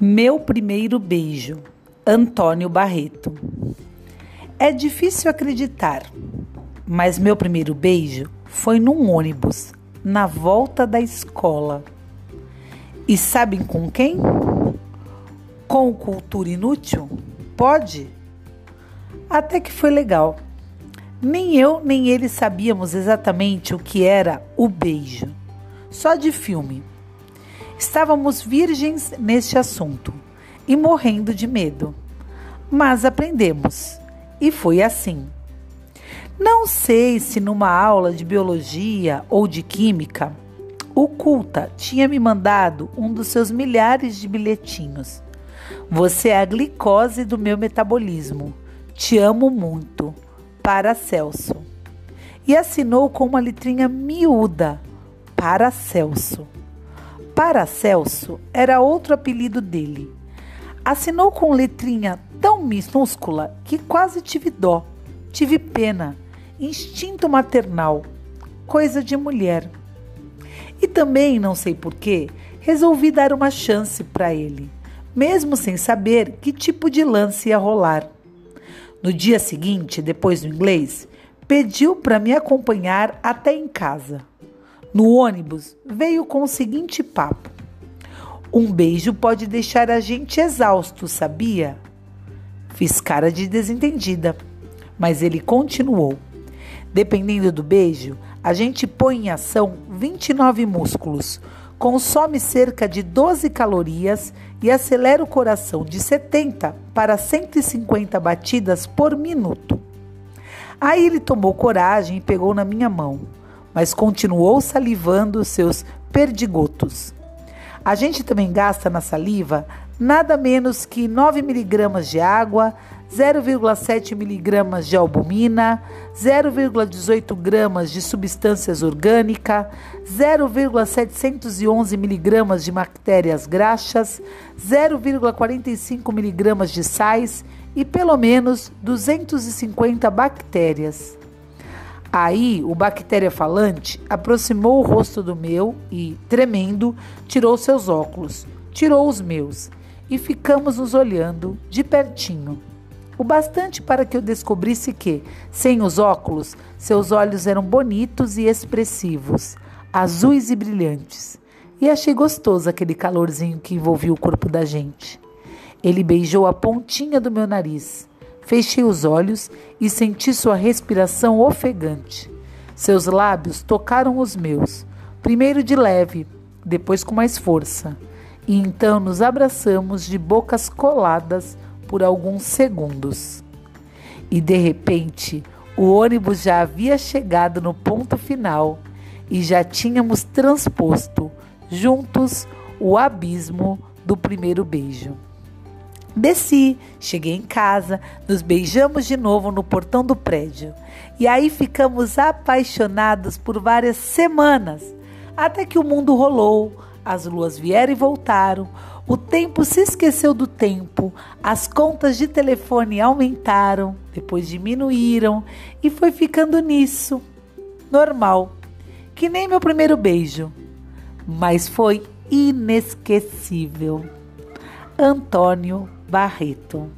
Meu primeiro beijo, Antônio Barreto. É difícil acreditar, mas meu primeiro beijo foi num ônibus, na volta da escola. E sabem com quem? Com cultura inútil? Pode? Até que foi legal. Nem eu nem ele sabíamos exatamente o que era o beijo. Só de filme. Estávamos virgens neste assunto e morrendo de medo. Mas aprendemos, e foi assim. Não sei se numa aula de biologia ou de química, o Culta tinha me mandado um dos seus milhares de bilhetinhos. Você é a glicose do meu metabolismo. Te amo muito. Para Celso. E assinou com uma letrinha miúda. Para Celso. Paracelso era outro apelido dele. Assinou com letrinha tão minúscula que quase tive dó, tive pena, instinto maternal, coisa de mulher. E também, não sei porquê, resolvi dar uma chance para ele, mesmo sem saber que tipo de lance ia rolar. No dia seguinte, depois do inglês, pediu para me acompanhar até em casa. No ônibus, veio com o seguinte papo: Um beijo pode deixar a gente exausto, sabia? Fiz cara de desentendida, mas ele continuou. Dependendo do beijo, a gente põe em ação 29 músculos, consome cerca de 12 calorias e acelera o coração de 70 para 150 batidas por minuto. Aí ele tomou coragem e pegou na minha mão mas continuou salivando seus perdigotos. A gente também gasta na saliva nada menos que 9 miligramas de água, 0,7 miligramas de albumina, 0,18 gramas de substâncias orgânicas, 0,711 miligramas de bactérias graxas, 0,45 miligramas de sais e pelo menos 250 bactérias. Aí o bactéria falante aproximou o rosto do meu e, tremendo, tirou seus óculos, tirou os meus e ficamos nos olhando de pertinho. O bastante para que eu descobrisse que, sem os óculos, seus olhos eram bonitos e expressivos, azuis e brilhantes. E achei gostoso aquele calorzinho que envolvia o corpo da gente. Ele beijou a pontinha do meu nariz Fechei os olhos e senti sua respiração ofegante. Seus lábios tocaram os meus, primeiro de leve, depois com mais força, e então nos abraçamos de bocas coladas por alguns segundos. E de repente, o ônibus já havia chegado no ponto final e já tínhamos transposto juntos o abismo do primeiro beijo. Desci, cheguei em casa, nos beijamos de novo no portão do prédio. E aí ficamos apaixonados por várias semanas, até que o mundo rolou, as luas vieram e voltaram, o tempo se esqueceu do tempo, as contas de telefone aumentaram, depois diminuíram e foi ficando nisso. Normal, que nem meu primeiro beijo, mas foi inesquecível. Antônio Barreto.